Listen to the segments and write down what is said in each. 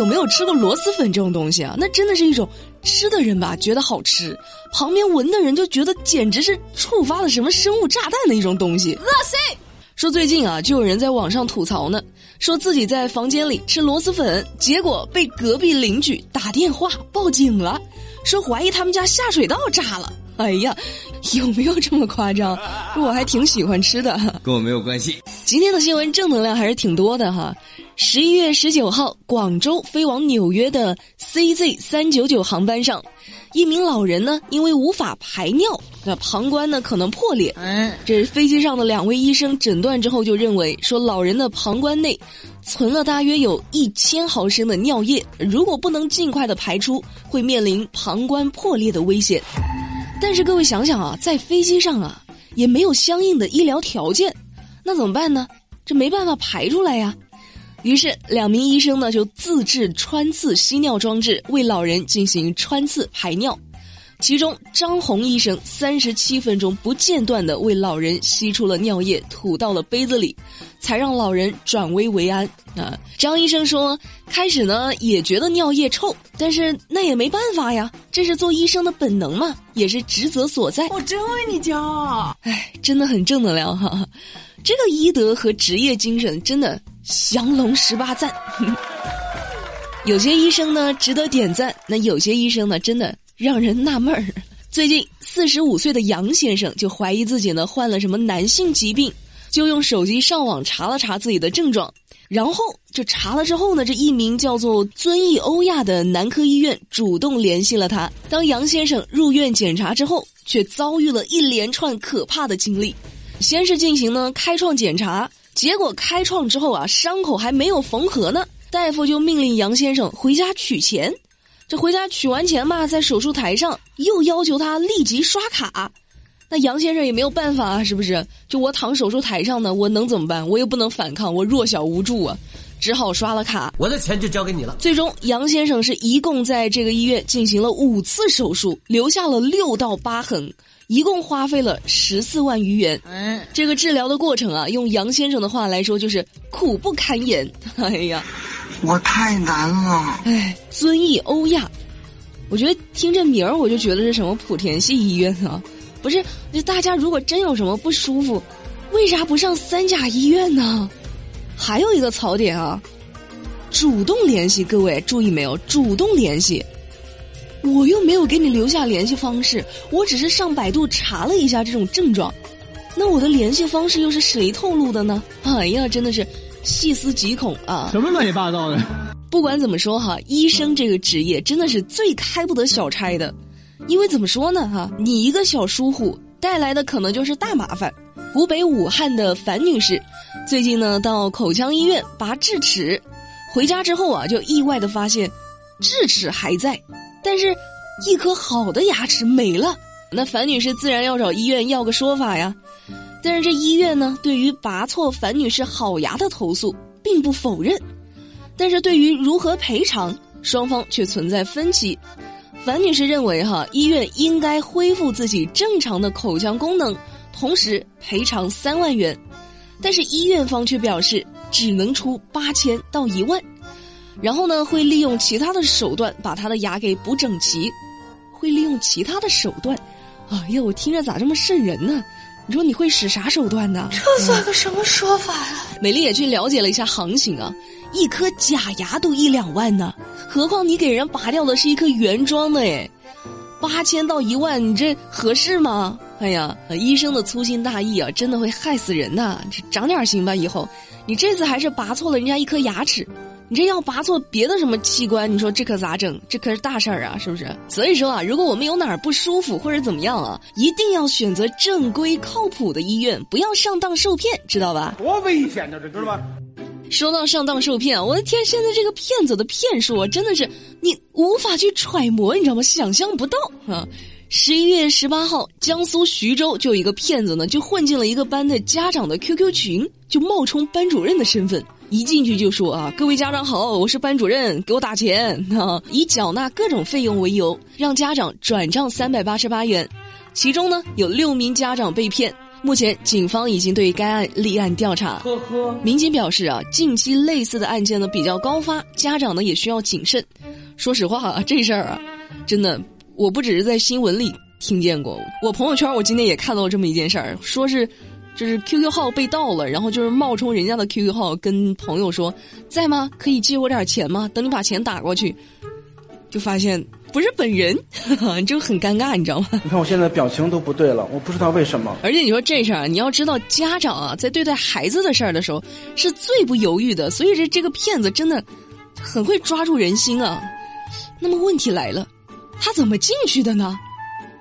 有没有吃过螺蛳粉这种东西啊？那真的是一种吃的人吧觉得好吃，旁边闻的人就觉得简直是触发了什么生物炸弹的一种东西，恶心。说最近啊，就有人在网上吐槽呢，说自己在房间里吃螺蛳粉，结果被隔壁邻居打电话报警了，说怀疑他们家下水道炸了。哎呀，有没有这么夸张？我还挺喜欢吃的，跟我没有关系。今天的新闻正能量还是挺多的哈。十一月十九号，广州飞往纽约的 CZ 三九九航班上，一名老人呢，因为无法排尿，那膀胱呢可能破裂。嗯，这飞机上的两位医生诊断之后就认为，说老人的膀胱内存了大约有一千毫升的尿液，如果不能尽快的排出，会面临膀胱破裂的危险。但是各位想想啊，在飞机上啊，也没有相应的医疗条件，那怎么办呢？这没办法排出来呀。于是，两名医生呢就自制穿刺吸尿装置，为老人进行穿刺排尿。其中，张红医生三十七分钟不间断的为老人吸出了尿液，吐到了杯子里，才让老人转危为安。啊，张医生说，开始呢也觉得尿液臭，但是那也没办法呀，这是做医生的本能嘛，也是职责所在。我真为你骄傲，哎，真的很正能量哈。这个医德和职业精神真的降龙十八赞。有些医生呢值得点赞，那有些医生呢真的让人纳闷儿。最近四十五岁的杨先生就怀疑自己呢患了什么男性疾病，就用手机上网查了查自己的症状，然后就查了之后呢，这一名叫做遵义欧亚的男科医院主动联系了他。当杨先生入院检查之后，却遭遇了一连串可怕的经历。先是进行呢开创检查，结果开创之后啊，伤口还没有缝合呢，大夫就命令杨先生回家取钱。这回家取完钱嘛，在手术台上又要求他立即刷卡。那杨先生也没有办法啊，是不是？就我躺手术台上呢，我能怎么办？我又不能反抗，我弱小无助啊，只好刷了卡。我的钱就交给你了。最终，杨先生是一共在这个医院进行了五次手术，留下了六道疤痕。一共花费了十四万余元。嗯，这个治疗的过程啊，用杨先生的话来说就是苦不堪言。哎呀，我太难了。哎，遵义欧亚，我觉得听这名儿我就觉得是什么莆田系医院啊？不是，就大家如果真有什么不舒服，为啥不上三甲医院呢？还有一个槽点啊，主动联系，各位注意没有？主动联系。我又没有给你留下联系方式，我只是上百度查了一下这种症状，那我的联系方式又是谁透露的呢？哎呀，真的是细思极恐啊！什么乱七八糟的？不管怎么说哈，医生这个职业真的是最开不得小差的，因为怎么说呢哈，你一个小疏忽带来的可能就是大麻烦。湖北武汉的樊女士，最近呢到口腔医院拔智齿，回家之后啊就意外的发现，智齿还在。但是，一颗好的牙齿没了，那樊女士自然要找医院要个说法呀。但是这医院呢，对于拔错樊女士好牙的投诉并不否认，但是对于如何赔偿，双方却存在分歧。樊女士认为，哈，医院应该恢复自己正常的口腔功能，同时赔偿三万元，但是医院方却表示只能出八千到一万。然后呢，会利用其他的手段把他的牙给补整齐，会利用其他的手段。哎呀，我听着咋这么瘆人呢？你说你会使啥手段呢？这算个什么说法呀？美丽也去了解了一下行情啊，一颗假牙都一两万呢，何况你给人拔掉的是一颗原装的哎，八千到一万，你这合适吗？哎呀，医生的粗心大意啊，真的会害死人呐！这长点心吧，以后你这次还是拔错了人家一颗牙齿。你这要拔错别的什么器官，你说这可咋整？这可是大事儿啊，是不是？所以说啊，如果我们有哪儿不舒服或者怎么样啊，一定要选择正规靠谱的医院，不要上当受骗，知道吧？多危险呢，这知道吧？说到上当受骗，我的天，现在这个骗子的骗术啊，真的是你无法去揣摩，你知道吗？想象不到啊！十一月十八号，江苏徐州就有一个骗子呢，就混进了一个班的家长的 QQ 群，就冒充班主任的身份。一进去就说啊，各位家长好，我是班主任，给我打钱啊！以缴纳各种费用为由，让家长转账三百八十八元，其中呢有六名家长被骗，目前警方已经对该案立案调查。呵呵，民警表示啊，近期类似的案件呢比较高发，家长呢也需要谨慎。说实话啊，这事儿啊，真的我不只是在新闻里听见过，我朋友圈我今天也看到这么一件事儿，说是就是 QQ 号被盗了，然后就是冒充人家的 QQ 号跟朋友说在吗？可以借我点钱吗？等你把钱打过去，就发现不是本人，就很尴尬，你知道吗？你看我现在表情都不对了，我不知道为什么。而且你说这事儿啊，你要知道家长啊在对待孩子的事儿的时候是最不犹豫的，所以这这个骗子真的很会抓住人心啊。那么问题来了，他怎么进去的呢？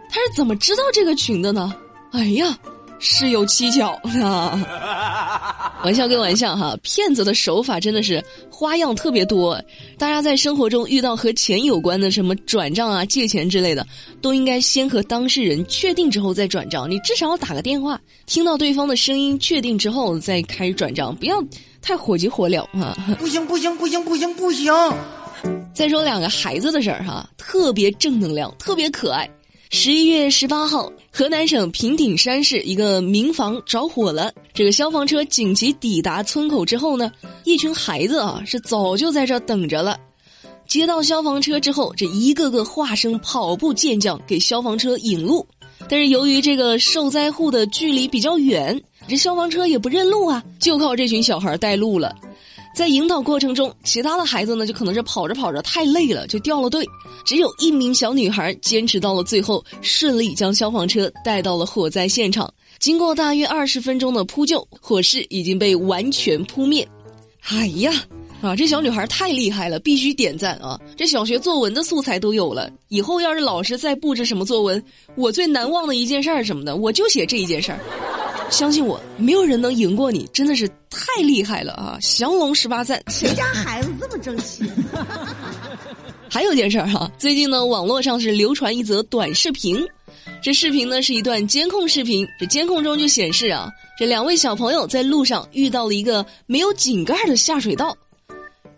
他是怎么知道这个群的呢？哎呀，事有蹊跷啊！玩笑归玩笑哈，骗子的手法真的是花样特别多。大家在生活中遇到和钱有关的什么转账啊、借钱之类的，都应该先和当事人确定之后再转账。你至少要打个电话，听到对方的声音，确定之后再开始转账，不要太火急火燎啊！不行不行不行不行不行！再说两个孩子的事儿哈，特别正能量，特别可爱。十一月十八号，河南省平顶山市一个民房着火了。这个消防车紧急抵达村口之后呢，一群孩子啊是早就在这等着了。接到消防车之后，这一个个化身跑步健将，给消防车引路。但是由于这个受灾户的距离比较远，这消防车也不认路啊，就靠这群小孩带路了。在引导过程中，其他的孩子呢，就可能是跑着跑着太累了，就掉了队。只有一名小女孩坚持到了最后，顺利将消防车带到了火灾现场。经过大约二十分钟的扑救，火势已经被完全扑灭。哎呀，啊，这小女孩太厉害了，必须点赞啊！这小学作文的素材都有了，以后要是老师再布置什么作文，我最难忘的一件事儿什么的，我就写这一件事儿。相信我，没有人能赢过你，真的是太厉害了啊！降龙十八赞，谁家孩子这么争气？还有件事儿哈，最近呢，网络上是流传一则短视频，这视频呢是一段监控视频，这监控中就显示啊，这两位小朋友在路上遇到了一个没有井盖的下水道，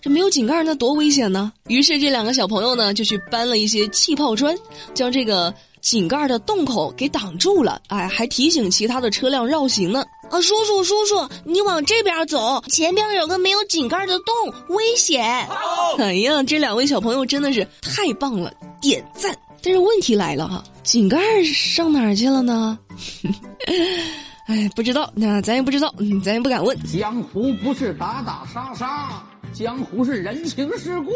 这没有井盖那多危险呢！于是这两个小朋友呢就去搬了一些气泡砖，将这个井盖的洞口给挡住了，哎，还提醒其他的车辆绕行呢。啊，叔叔叔叔，你往这边走，前边有个没有井盖的洞，危险！哎呀，这两位小朋友真的是太棒了，点赞！但是问题来了哈，井盖上哪儿去了呢？哎，不知道，那咱也不知道，嗯，咱也不敢问。江湖不是打打杀杀，江湖是人情世故。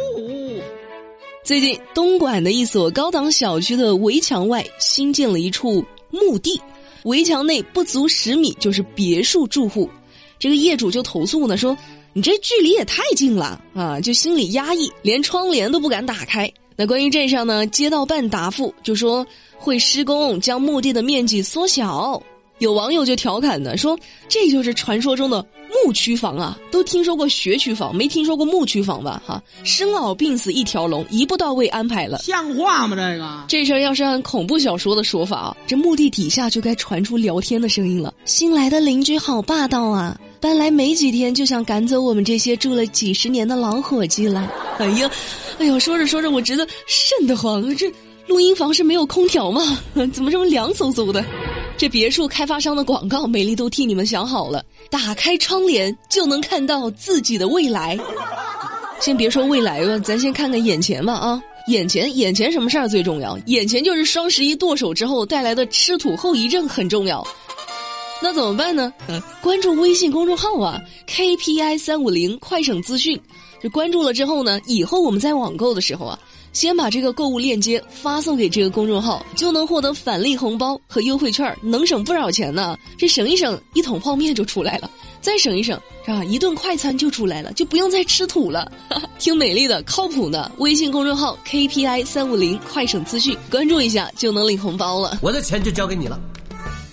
最近，东莞的一所高档小区的围墙外新建了一处墓地。围墙内不足十米就是别墅住户，这个业主就投诉呢，说你这距离也太近了啊，就心里压抑，连窗帘都不敢打开。那关于这事呢，街道办答复就说会施工将墓地的面积缩小。有网友就调侃呢，说这就是传说中的牧区房啊，都听说过学区房，没听说过牧区房吧？哈，生老病死一条龙，一步到位安排了，像话吗？这个这事儿要是按恐怖小说的说法啊，这墓地底下就该传出聊天的声音了。新来的邻居好霸道啊，搬来没几天就想赶走我们这些住了几十年的老伙计了。哎呀，哎呦，说着说着我觉得瘆得慌，这录音房是没有空调吗？怎么这么凉飕飕的？这别墅开发商的广告，美丽都替你们想好了。打开窗帘就能看到自己的未来。先别说未来吧，咱先看看眼前吧啊！眼前，眼前什么事儿最重要？眼前就是双十一剁手之后带来的吃土后遗症很重要。那怎么办呢？嗯，关注微信公众号啊，KPI 三五零快省资讯。就关注了之后呢，以后我们在网购的时候啊。先把这个购物链接发送给这个公众号，就能获得返利红包和优惠券，能省不少钱呢。这省一省，一桶泡面就出来了；再省一省，是吧？一顿快餐就出来了，就不用再吃土了。听美丽的、靠谱的微信公众号 KPI 三五零快省资讯，关注一下就能领红包了。我的钱就交给你了。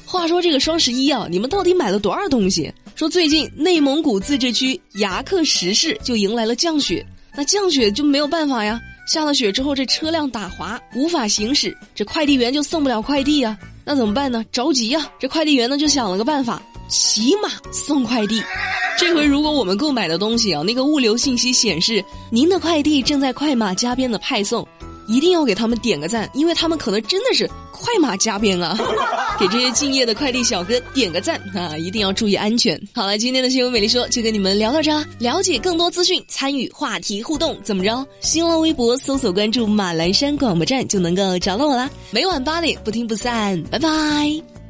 话说这个双十一啊，你们到底买了多少东西？说最近内蒙古自治区牙克石市就迎来了降雪，那降雪就没有办法呀。下了雪之后，这车辆打滑，无法行驶，这快递员就送不了快递呀。那怎么办呢？着急呀！这快递员呢就想了个办法，骑马送快递。这回如果我们购买的东西啊，那个物流信息显示您的快递正在快马加鞭的派送，一定要给他们点个赞，因为他们可能真的是快马加鞭啊。给这些敬业的快递小哥点个赞啊！一定要注意安全。好了，今天的新闻美丽说就跟你们聊到这，了解更多资讯，参与话题互动，怎么着？新浪微博搜索关注马栏山广播站就能够找到我啦。每晚八点不听不散，拜拜。